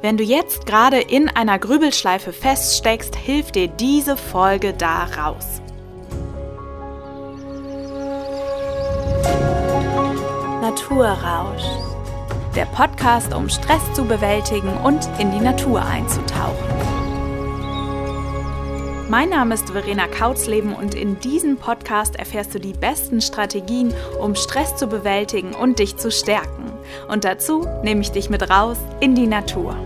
Wenn du jetzt gerade in einer Grübelschleife feststeckst, hilft dir diese Folge da raus. Naturrausch. Der Podcast, um Stress zu bewältigen und in die Natur einzutauchen. Mein Name ist Verena Kautzleben und in diesem Podcast erfährst du die besten Strategien, um Stress zu bewältigen und dich zu stärken. Und dazu nehme ich dich mit raus in die Natur.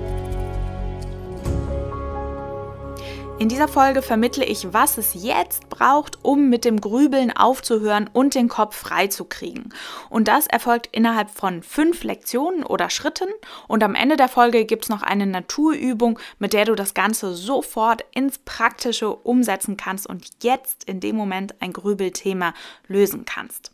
In dieser Folge vermittle ich, was es jetzt braucht, um mit dem Grübeln aufzuhören und den Kopf frei zu kriegen. Und das erfolgt innerhalb von fünf Lektionen oder Schritten. Und am Ende der Folge gibt es noch eine Naturübung, mit der du das Ganze sofort ins Praktische umsetzen kannst und jetzt in dem Moment ein Grübelthema lösen kannst.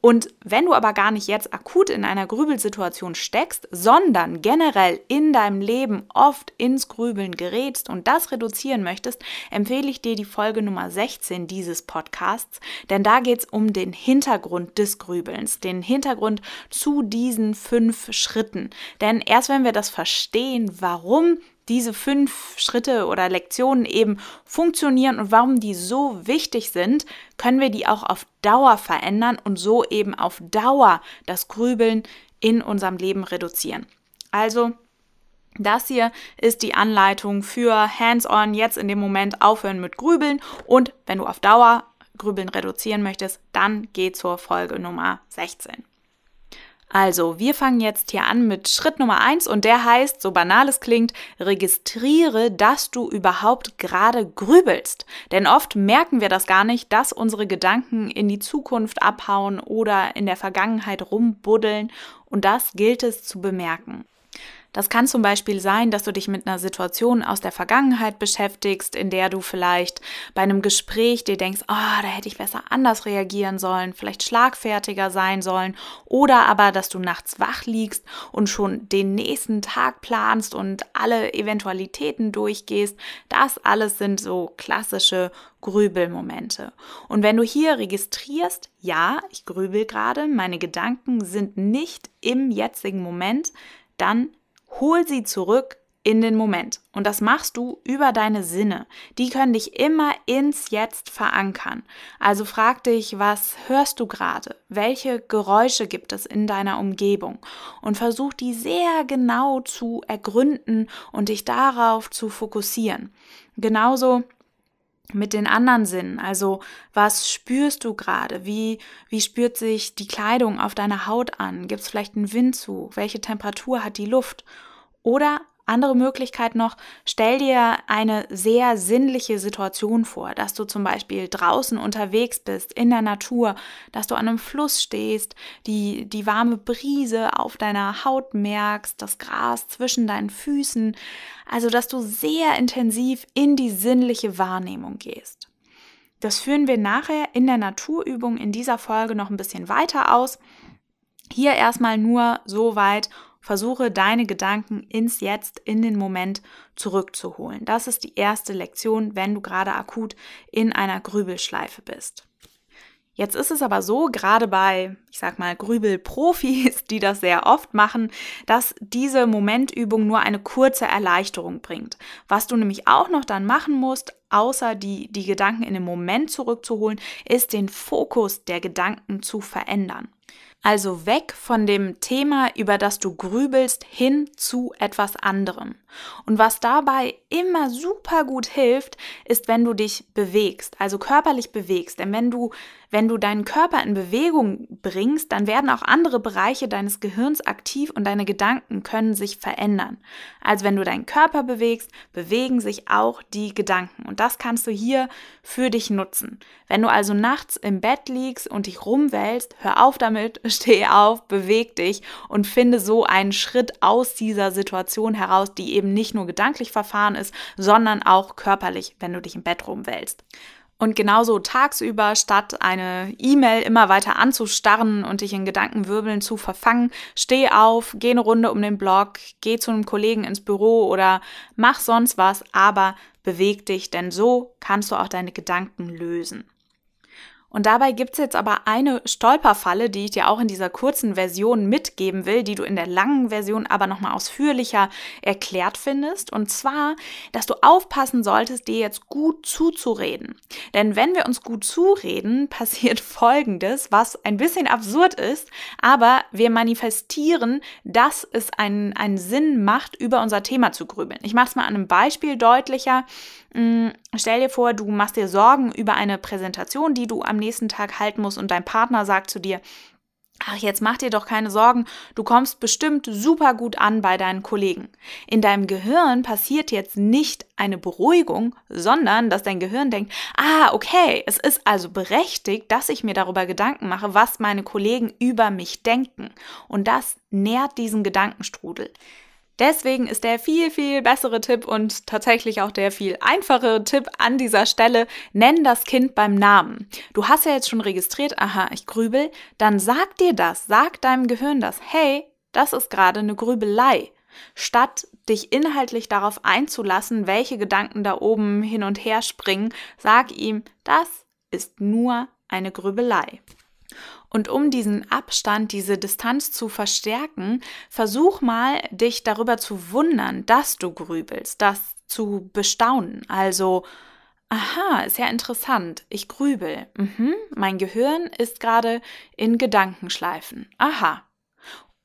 Und wenn du aber gar nicht jetzt akut in einer Grübelsituation steckst, sondern generell in deinem Leben oft ins Grübeln gerätst und das reduzieren möchtest, empfehle ich dir die Folge Nummer 16 dieses Podcasts, denn da geht es um den Hintergrund des Grübelns, den Hintergrund zu diesen fünf Schritten. Denn erst wenn wir das verstehen, warum diese fünf Schritte oder Lektionen eben funktionieren und warum die so wichtig sind, können wir die auch auf Dauer verändern und so eben auf Dauer das Grübeln in unserem Leben reduzieren. Also das hier ist die Anleitung für Hands-on, jetzt in dem Moment aufhören mit Grübeln und wenn du auf Dauer Grübeln reduzieren möchtest, dann geh zur Folge Nummer 16. Also, wir fangen jetzt hier an mit Schritt Nummer eins und der heißt, so banal es klingt, registriere, dass du überhaupt gerade grübelst. Denn oft merken wir das gar nicht, dass unsere Gedanken in die Zukunft abhauen oder in der Vergangenheit rumbuddeln und das gilt es zu bemerken. Das kann zum Beispiel sein, dass du dich mit einer Situation aus der Vergangenheit beschäftigst, in der du vielleicht bei einem Gespräch dir denkst, oh, da hätte ich besser anders reagieren sollen, vielleicht schlagfertiger sein sollen, oder aber, dass du nachts wach liegst und schon den nächsten Tag planst und alle Eventualitäten durchgehst. Das alles sind so klassische Grübelmomente. Und wenn du hier registrierst, ja, ich grübel gerade, meine Gedanken sind nicht im jetzigen Moment, dann Hol sie zurück in den Moment. Und das machst du über deine Sinne. Die können dich immer ins Jetzt verankern. Also frag dich, was hörst du gerade? Welche Geräusche gibt es in deiner Umgebung? Und versuch die sehr genau zu ergründen und dich darauf zu fokussieren. Genauso mit den anderen Sinnen. Also, was spürst du gerade? Wie, wie spürt sich die Kleidung auf deiner Haut an? Gibt es vielleicht einen Windzug? Welche Temperatur hat die Luft? Oder andere Möglichkeit noch, stell dir eine sehr sinnliche Situation vor, dass du zum Beispiel draußen unterwegs bist, in der Natur, dass du an einem Fluss stehst, die, die warme Brise auf deiner Haut merkst, das Gras zwischen deinen Füßen, also dass du sehr intensiv in die sinnliche Wahrnehmung gehst. Das führen wir nachher in der Naturübung in dieser Folge noch ein bisschen weiter aus. Hier erstmal nur so weit, Versuche deine Gedanken ins Jetzt, in den Moment zurückzuholen. Das ist die erste Lektion, wenn du gerade akut in einer Grübelschleife bist. Jetzt ist es aber so, gerade bei, ich sag mal, Grübelprofis, die das sehr oft machen, dass diese Momentübung nur eine kurze Erleichterung bringt. Was du nämlich auch noch dann machen musst, außer die, die Gedanken in den Moment zurückzuholen, ist den Fokus der Gedanken zu verändern. Also weg von dem Thema, über das du grübelst, hin zu etwas anderem. Und was dabei immer super gut hilft, ist, wenn du dich bewegst, also körperlich bewegst. Denn wenn du wenn du deinen Körper in Bewegung bringst, dann werden auch andere Bereiche deines Gehirns aktiv und deine Gedanken können sich verändern. Also wenn du deinen Körper bewegst, bewegen sich auch die Gedanken. Und das kannst du hier für dich nutzen. Wenn du also nachts im Bett liegst und dich rumwälzt, hör auf damit, steh auf, beweg dich und finde so einen Schritt aus dieser Situation heraus, die eben nicht nur gedanklich verfahren ist, sondern auch körperlich, wenn du dich im Bett rumwälzt. Und genauso tagsüber, statt eine E-Mail immer weiter anzustarren und dich in Gedankenwirbeln zu verfangen, steh auf, geh eine Runde um den Block, geh zu einem Kollegen ins Büro oder mach sonst was, aber beweg dich, denn so kannst du auch deine Gedanken lösen. Und dabei gibt es jetzt aber eine Stolperfalle, die ich dir auch in dieser kurzen Version mitgeben will, die du in der langen Version aber nochmal ausführlicher erklärt findest. Und zwar, dass du aufpassen solltest, dir jetzt gut zuzureden. Denn wenn wir uns gut zureden, passiert Folgendes, was ein bisschen absurd ist, aber wir manifestieren, dass es einen, einen Sinn macht, über unser Thema zu grübeln. Ich mache es mal an einem Beispiel deutlicher. Stell dir vor, du machst dir Sorgen über eine Präsentation, die du am nächsten Tag halten musst und dein Partner sagt zu dir, Ach, jetzt mach dir doch keine Sorgen, du kommst bestimmt super gut an bei deinen Kollegen. In deinem Gehirn passiert jetzt nicht eine Beruhigung, sondern dass dein Gehirn denkt, ah, okay, es ist also berechtigt, dass ich mir darüber Gedanken mache, was meine Kollegen über mich denken. Und das nährt diesen Gedankenstrudel. Deswegen ist der viel, viel bessere Tipp und tatsächlich auch der viel einfachere Tipp an dieser Stelle, nenn das Kind beim Namen. Du hast ja jetzt schon registriert, aha, ich grübel, dann sag dir das, sag deinem Gehirn das, hey, das ist gerade eine Grübelei. Statt dich inhaltlich darauf einzulassen, welche Gedanken da oben hin und her springen, sag ihm, das ist nur eine Grübelei. Und um diesen Abstand, diese Distanz zu verstärken, versuch mal, dich darüber zu wundern, dass du grübelst, das zu bestaunen. Also, aha, ist ja interessant, ich grübel. Mhm, mein Gehirn ist gerade in Gedankenschleifen. Aha,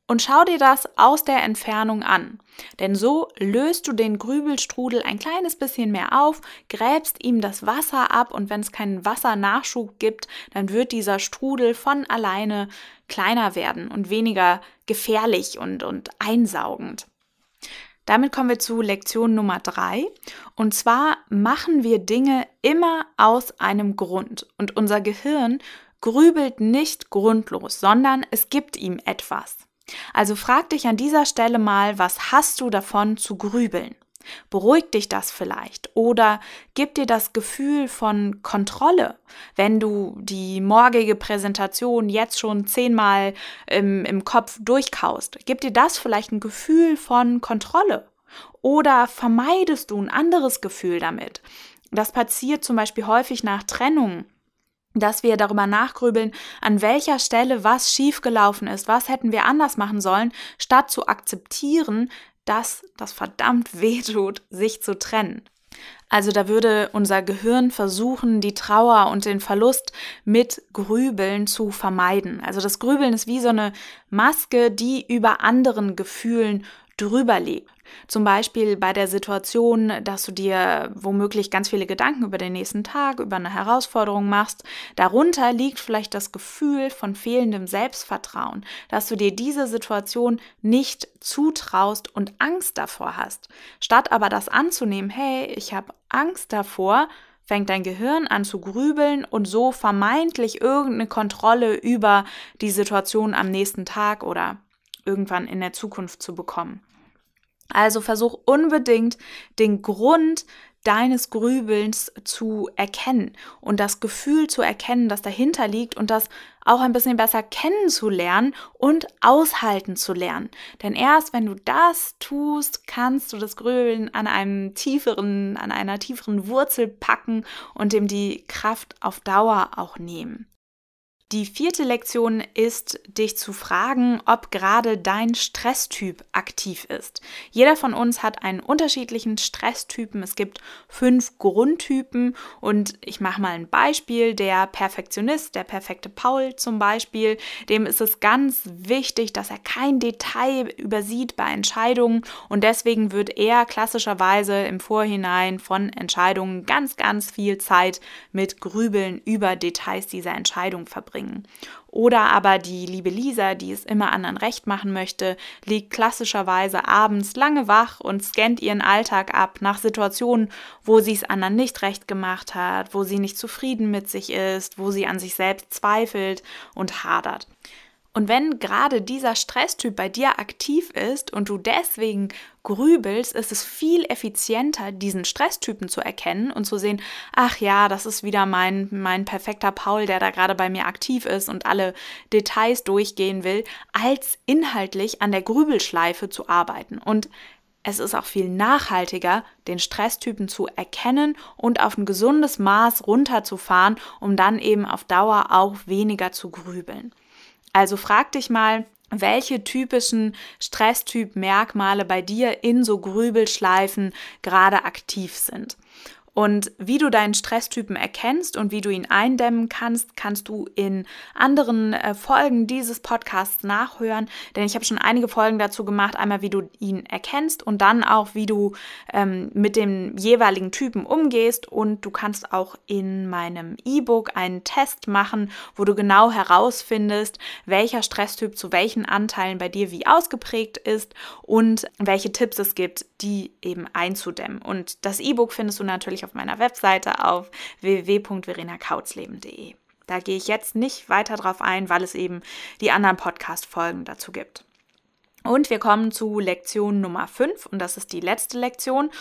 und schau dir das aus der Entfernung an. Denn so löst du den Grübelstrudel ein kleines bisschen mehr auf, gräbst ihm das Wasser ab und wenn es keinen Wassernachschub gibt, dann wird dieser Strudel von alleine kleiner werden und weniger gefährlich und, und einsaugend. Damit kommen wir zu Lektion Nummer drei. Und zwar machen wir Dinge immer aus einem Grund. Und unser Gehirn grübelt nicht grundlos, sondern es gibt ihm etwas. Also frag dich an dieser Stelle mal, was hast du davon zu grübeln? Beruhigt dich das vielleicht oder gibt dir das Gefühl von Kontrolle, wenn du die morgige Präsentation jetzt schon zehnmal im, im Kopf durchkaust? Gibt dir das vielleicht ein Gefühl von Kontrolle? Oder vermeidest du ein anderes Gefühl damit? Das passiert zum Beispiel häufig nach Trennungen dass wir darüber nachgrübeln, an welcher Stelle was schiefgelaufen ist, was hätten wir anders machen sollen, statt zu akzeptieren, dass das verdammt weh tut, sich zu trennen. Also da würde unser Gehirn versuchen, die Trauer und den Verlust mit Grübeln zu vermeiden. Also das Grübeln ist wie so eine Maske, die über anderen Gefühlen drüber liegt. Zum Beispiel bei der Situation, dass du dir womöglich ganz viele Gedanken über den nächsten Tag, über eine Herausforderung machst. Darunter liegt vielleicht das Gefühl von fehlendem Selbstvertrauen, dass du dir diese Situation nicht zutraust und Angst davor hast. Statt aber das anzunehmen, hey, ich habe Angst davor, fängt dein Gehirn an zu grübeln und so vermeintlich irgendeine Kontrolle über die Situation am nächsten Tag oder irgendwann in der Zukunft zu bekommen. Also versuch unbedingt den Grund deines Grübelns zu erkennen und das Gefühl zu erkennen, das dahinter liegt und das auch ein bisschen besser kennenzulernen und aushalten zu lernen. Denn erst wenn du das tust, kannst du das Grübeln an einem tieferen, an einer tieferen Wurzel packen und dem die Kraft auf Dauer auch nehmen. Die vierte Lektion ist, dich zu fragen, ob gerade dein Stresstyp aktiv ist. Jeder von uns hat einen unterschiedlichen Stresstypen. Es gibt fünf Grundtypen und ich mache mal ein Beispiel. Der Perfektionist, der perfekte Paul zum Beispiel, dem ist es ganz wichtig, dass er kein Detail übersieht bei Entscheidungen und deswegen wird er klassischerweise im Vorhinein von Entscheidungen ganz, ganz viel Zeit mit Grübeln über Details dieser Entscheidung verbringen bringen. Oder aber die liebe Lisa, die es immer anderen recht machen möchte, liegt klassischerweise abends lange wach und scannt ihren Alltag ab nach Situationen, wo sie es anderen nicht recht gemacht hat, wo sie nicht zufrieden mit sich ist, wo sie an sich selbst zweifelt und hadert. Und wenn gerade dieser Stresstyp bei dir aktiv ist und du deswegen grübelst, ist es viel effizienter, diesen Stresstypen zu erkennen und zu sehen, ach ja, das ist wieder mein, mein perfekter Paul, der da gerade bei mir aktiv ist und alle Details durchgehen will, als inhaltlich an der Grübelschleife zu arbeiten. Und es ist auch viel nachhaltiger, den Stresstypen zu erkennen und auf ein gesundes Maß runterzufahren, um dann eben auf Dauer auch weniger zu grübeln. Also frag dich mal, welche typischen Stresstyp-Merkmale bei dir in so Grübelschleifen gerade aktiv sind. Und wie du deinen Stresstypen erkennst und wie du ihn eindämmen kannst, kannst du in anderen äh, Folgen dieses Podcasts nachhören. Denn ich habe schon einige Folgen dazu gemacht. Einmal, wie du ihn erkennst und dann auch, wie du ähm, mit dem jeweiligen Typen umgehst. Und du kannst auch in meinem E-Book einen Test machen, wo du genau herausfindest, welcher Stresstyp zu welchen Anteilen bei dir wie ausgeprägt ist und welche Tipps es gibt, die eben einzudämmen. Und das E-Book findest du natürlich auf meiner Webseite auf www.verenakautzleben.de. Da gehe ich jetzt nicht weiter drauf ein, weil es eben die anderen Podcast-Folgen dazu gibt. Und wir kommen zu Lektion Nummer 5 und das ist die letzte Lektion.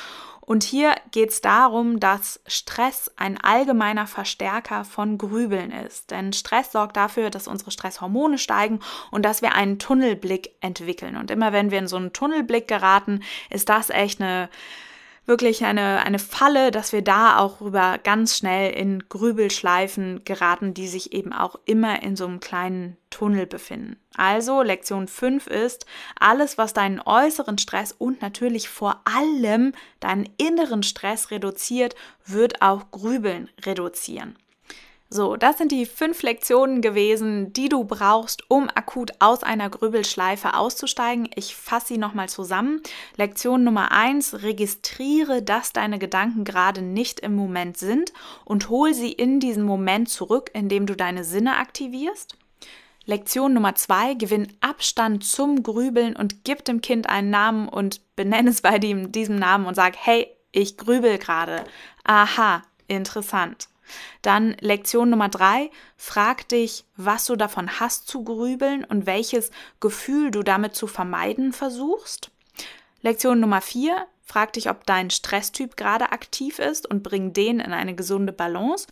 Und hier geht es darum, dass Stress ein allgemeiner Verstärker von Grübeln ist. Denn Stress sorgt dafür, dass unsere Stresshormone steigen und dass wir einen Tunnelblick entwickeln. Und immer wenn wir in so einen Tunnelblick geraten, ist das echt eine wirklich eine, eine Falle, dass wir da auch rüber ganz schnell in Grübelschleifen geraten, die sich eben auch immer in so einem kleinen Tunnel befinden. Also Lektion 5 ist, alles, was deinen äußeren Stress und natürlich vor allem deinen inneren Stress reduziert, wird auch Grübeln reduzieren. So, das sind die fünf Lektionen gewesen, die du brauchst, um akut aus einer Grübelschleife auszusteigen. Ich fasse sie nochmal zusammen. Lektion Nummer eins: registriere, dass deine Gedanken gerade nicht im Moment sind und hol sie in diesen Moment zurück, indem du deine Sinne aktivierst. Lektion Nummer zwei, gewinn Abstand zum Grübeln und gib dem Kind einen Namen und benenne es bei dem, diesem Namen und sag, hey, ich grübel gerade. Aha, interessant. Dann Lektion Nummer drei, frag dich, was du davon hast zu grübeln und welches Gefühl du damit zu vermeiden versuchst. Lektion Nummer vier, frag dich, ob dein Stresstyp gerade aktiv ist und bring den in eine gesunde Balance.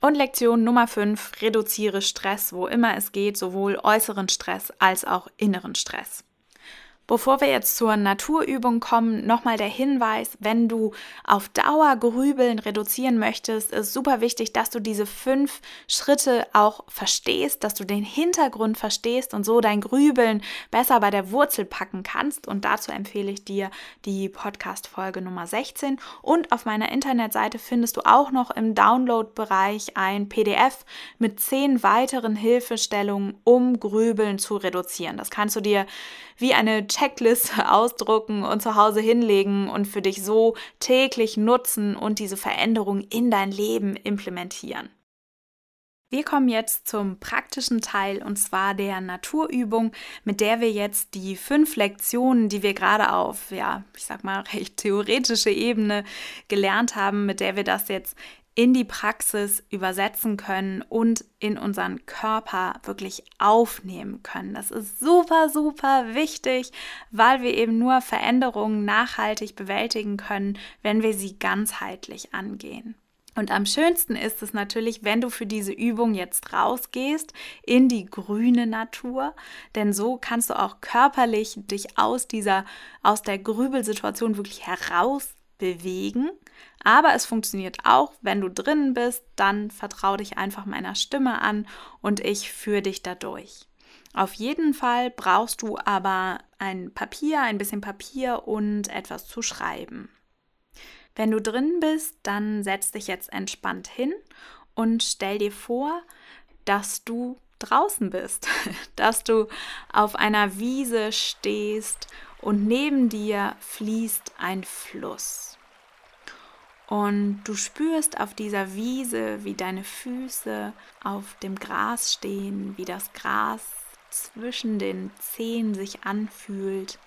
Und Lektion Nummer 5, reduziere Stress, wo immer es geht, sowohl äußeren Stress als auch inneren Stress. Bevor wir jetzt zur Naturübung kommen, nochmal der Hinweis, wenn du auf Dauer Grübeln reduzieren möchtest, ist super wichtig, dass du diese fünf Schritte auch verstehst, dass du den Hintergrund verstehst und so dein Grübeln besser bei der Wurzel packen kannst. Und dazu empfehle ich dir die Podcast-Folge Nummer 16. Und auf meiner Internetseite findest du auch noch im Download-Bereich ein PDF mit zehn weiteren Hilfestellungen, um Grübeln zu reduzieren. Das kannst du dir wie eine Checkliste ausdrucken und zu Hause hinlegen und für dich so täglich nutzen und diese Veränderung in dein Leben implementieren. Wir kommen jetzt zum praktischen Teil und zwar der Naturübung, mit der wir jetzt die fünf Lektionen, die wir gerade auf, ja, ich sag mal, recht theoretische Ebene gelernt haben, mit der wir das jetzt in die Praxis übersetzen können und in unseren Körper wirklich aufnehmen können. Das ist super, super wichtig, weil wir eben nur Veränderungen nachhaltig bewältigen können, wenn wir sie ganzheitlich angehen. Und am schönsten ist es natürlich, wenn du für diese Übung jetzt rausgehst in die grüne Natur, denn so kannst du auch körperlich dich aus dieser, aus der Grübelsituation wirklich heraus bewegen aber es funktioniert auch, wenn du drinnen bist, dann vertrau dich einfach meiner Stimme an und ich führe dich dadurch. Auf jeden Fall brauchst du aber ein Papier, ein bisschen Papier und etwas zu schreiben. Wenn du drin bist, dann setz dich jetzt entspannt hin und stell dir vor, dass du draußen bist, dass du auf einer Wiese stehst und neben dir fließt ein Fluss. Und du spürst auf dieser Wiese, wie deine Füße auf dem Gras stehen, wie das Gras zwischen den Zehen sich anfühlt,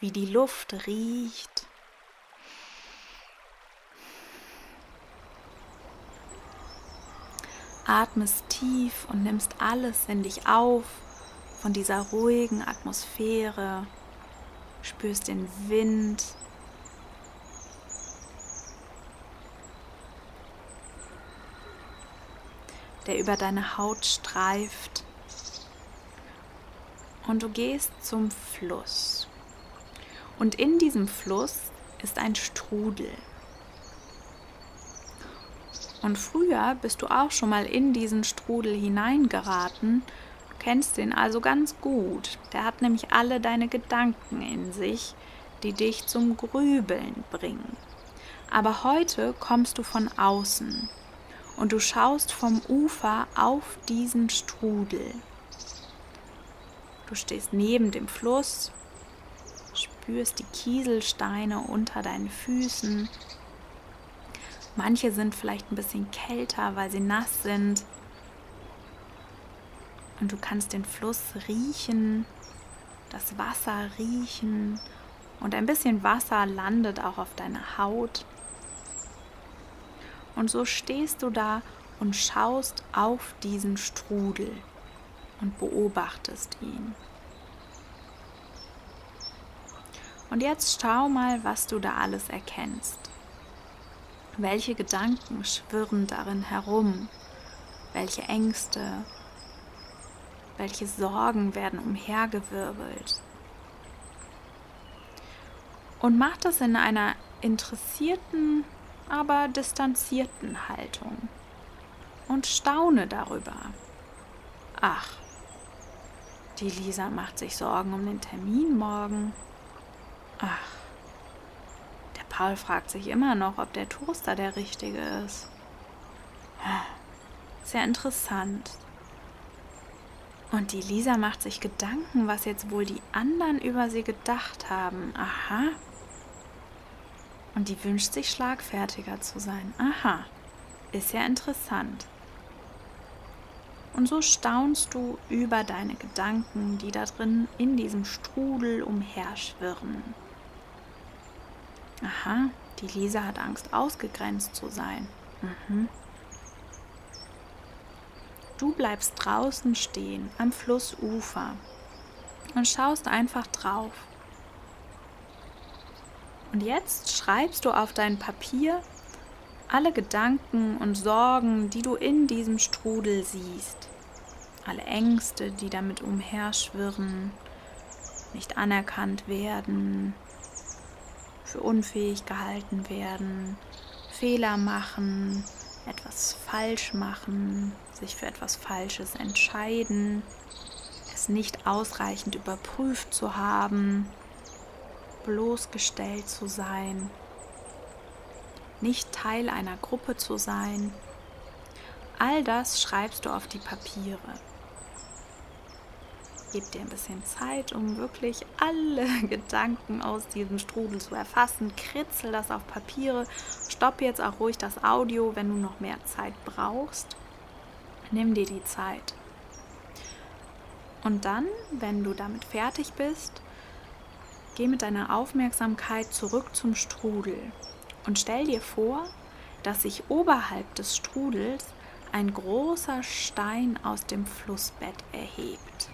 wie die Luft riecht. Atmest tief und nimmst alles in dich auf von dieser ruhigen Atmosphäre, spürst den Wind der über deine Haut streift. Und du gehst zum Fluss. Und in diesem Fluss ist ein Strudel. Und früher bist du auch schon mal in diesen Strudel hineingeraten. Du kennst den also ganz gut. Der hat nämlich alle deine Gedanken in sich, die dich zum Grübeln bringen. Aber heute kommst du von außen und du schaust vom Ufer auf diesen Strudel. Du stehst neben dem Fluss, spürst die Kieselsteine unter deinen Füßen. Manche sind vielleicht ein bisschen kälter, weil sie nass sind. Und du kannst den Fluss riechen, das Wasser riechen und ein bisschen Wasser landet auch auf deiner Haut. Und so stehst du da und schaust auf diesen Strudel und beobachtest ihn. Und jetzt schau mal, was du da alles erkennst. Welche Gedanken schwirren darin herum? Welche Ängste? Welche Sorgen werden umhergewirbelt? Und mach das in einer interessierten, aber distanzierten Haltung und staune darüber. Ach, die Lisa macht sich Sorgen um den Termin morgen. Ach, der Paul fragt sich immer noch, ob der Toaster der richtige ist. Sehr interessant. Und die Lisa macht sich Gedanken, was jetzt wohl die anderen über sie gedacht haben. Aha. Und die wünscht sich schlagfertiger zu sein. Aha. Ist ja interessant. Und so staunst du über deine Gedanken, die da drin in diesem Strudel umherschwirren. Aha, die Lisa hat Angst, ausgegrenzt zu sein. Mhm. Du bleibst draußen stehen am Flussufer und schaust einfach drauf. Und jetzt schreibst du auf dein Papier alle Gedanken und Sorgen, die du in diesem Strudel siehst. Alle Ängste, die damit umherschwirren, nicht anerkannt werden, für unfähig gehalten werden, Fehler machen, etwas falsch machen, sich für etwas Falsches entscheiden, es nicht ausreichend überprüft zu haben, bloßgestellt zu sein, nicht Teil einer Gruppe zu sein. All das schreibst du auf die Papiere. Gib dir ein bisschen Zeit, um wirklich alle Gedanken aus diesem Strudel zu erfassen. Kritzel das auf Papiere. Stopp jetzt auch ruhig das Audio, wenn du noch mehr Zeit brauchst. Nimm dir die Zeit. Und dann, wenn du damit fertig bist, Geh mit deiner Aufmerksamkeit zurück zum Strudel und stell dir vor, dass sich oberhalb des Strudels ein großer Stein aus dem Flussbett erhebt.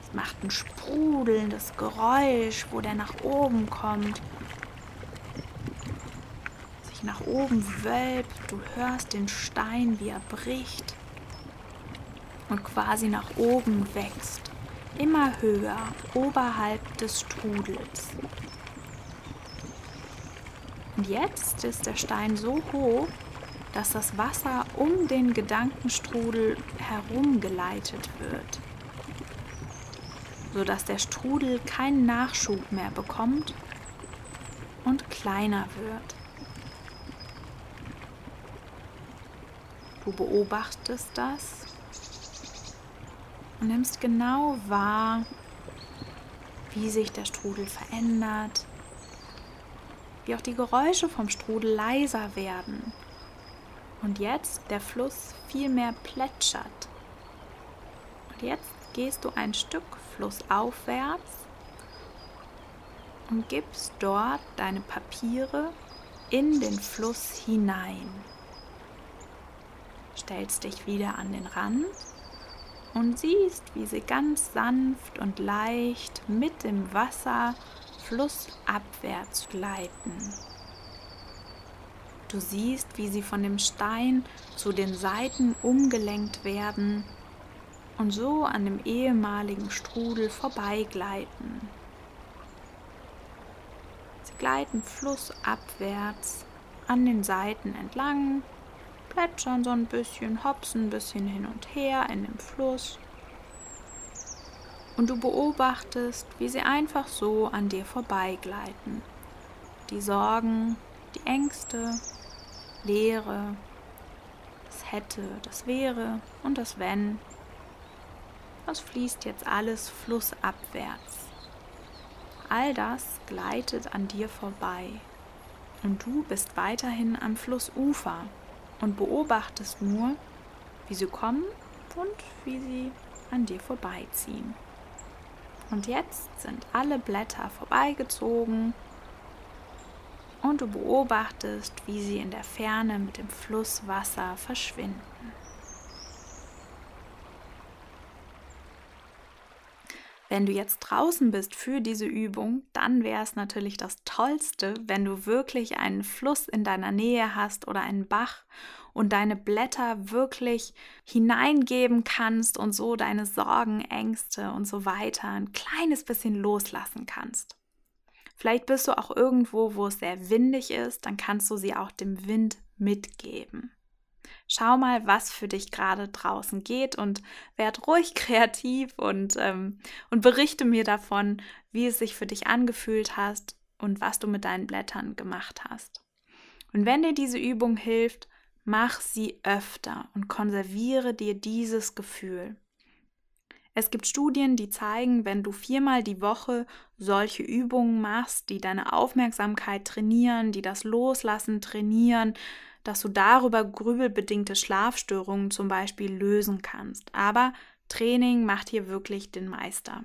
Es macht ein sprudelndes Geräusch, wo der nach oben kommt, sich nach oben wölbt. Du hörst den Stein, wie er bricht und quasi nach oben wächst immer höher oberhalb des Strudels. Und jetzt ist der Stein so hoch, dass das Wasser um den Gedankenstrudel herumgeleitet wird, sodass der Strudel keinen Nachschub mehr bekommt und kleiner wird. Du beobachtest das und nimmst genau wahr, wie sich der Strudel verändert, wie auch die Geräusche vom Strudel leiser werden und jetzt der Fluss viel mehr plätschert. Und jetzt gehst du ein Stück flussaufwärts und gibst dort deine Papiere in den Fluss hinein. Stellst dich wieder an den Rand und siehst, wie sie ganz sanft und leicht mit dem Wasser flussabwärts gleiten. Du siehst, wie sie von dem Stein zu den Seiten umgelenkt werden und so an dem ehemaligen Strudel vorbeigleiten. gleiten flussabwärts an den Seiten entlang, plätschern so ein bisschen, hopsen ein bisschen hin und her in dem Fluss. Und du beobachtest, wie sie einfach so an dir vorbeigleiten. Die Sorgen, die Ängste, Leere, das hätte, das wäre und das wenn. Das fließt jetzt alles flussabwärts. All das gleitet an dir vorbei und du bist weiterhin am Flussufer und beobachtest nur, wie sie kommen und wie sie an dir vorbeiziehen. Und jetzt sind alle Blätter vorbeigezogen und du beobachtest, wie sie in der Ferne mit dem Flusswasser verschwinden. Wenn du jetzt draußen bist für diese Übung, dann wäre es natürlich das Tollste, wenn du wirklich einen Fluss in deiner Nähe hast oder einen Bach und deine Blätter wirklich hineingeben kannst und so deine Sorgen, Ängste und so weiter ein kleines bisschen loslassen kannst. Vielleicht bist du auch irgendwo, wo es sehr windig ist, dann kannst du sie auch dem Wind mitgeben. Schau mal, was für dich gerade draußen geht und werd ruhig kreativ und, ähm, und berichte mir davon, wie es sich für dich angefühlt hast und was du mit deinen Blättern gemacht hast. Und wenn dir diese Übung hilft, mach sie öfter und konserviere dir dieses Gefühl. Es gibt Studien, die zeigen, wenn du viermal die Woche solche Übungen machst, die deine Aufmerksamkeit trainieren, die das Loslassen trainieren, dass du darüber grübelbedingte Schlafstörungen zum Beispiel lösen kannst. Aber Training macht hier wirklich den Meister.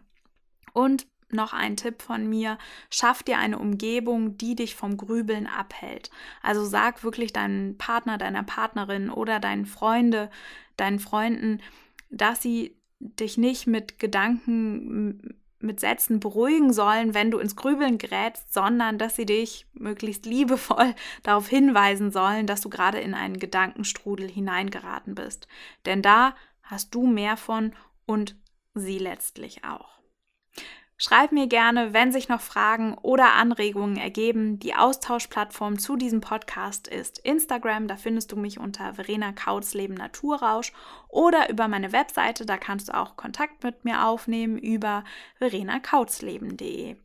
Und noch ein Tipp von mir, schaff dir eine Umgebung, die dich vom Grübeln abhält. Also sag wirklich deinem Partner, deiner Partnerin oder deinen Freunde, deinen Freunden, dass sie dich nicht mit Gedanken mit Sätzen beruhigen sollen, wenn du ins Grübeln gerätst, sondern dass sie dich möglichst liebevoll darauf hinweisen sollen, dass du gerade in einen Gedankenstrudel hineingeraten bist. Denn da hast du mehr von und sie letztlich auch. Schreib mir gerne, wenn sich noch Fragen oder Anregungen ergeben. Die Austauschplattform zu diesem Podcast ist Instagram. Da findest du mich unter Verena Kautz Leben Naturrausch oder über meine Webseite. Da kannst du auch Kontakt mit mir aufnehmen über verenakautzleben.de.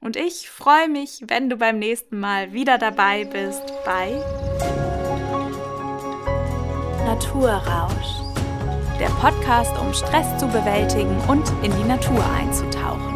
Und ich freue mich, wenn du beim nächsten Mal wieder dabei bist bei Naturrausch. Der Podcast, um Stress zu bewältigen und in die Natur einzutauchen.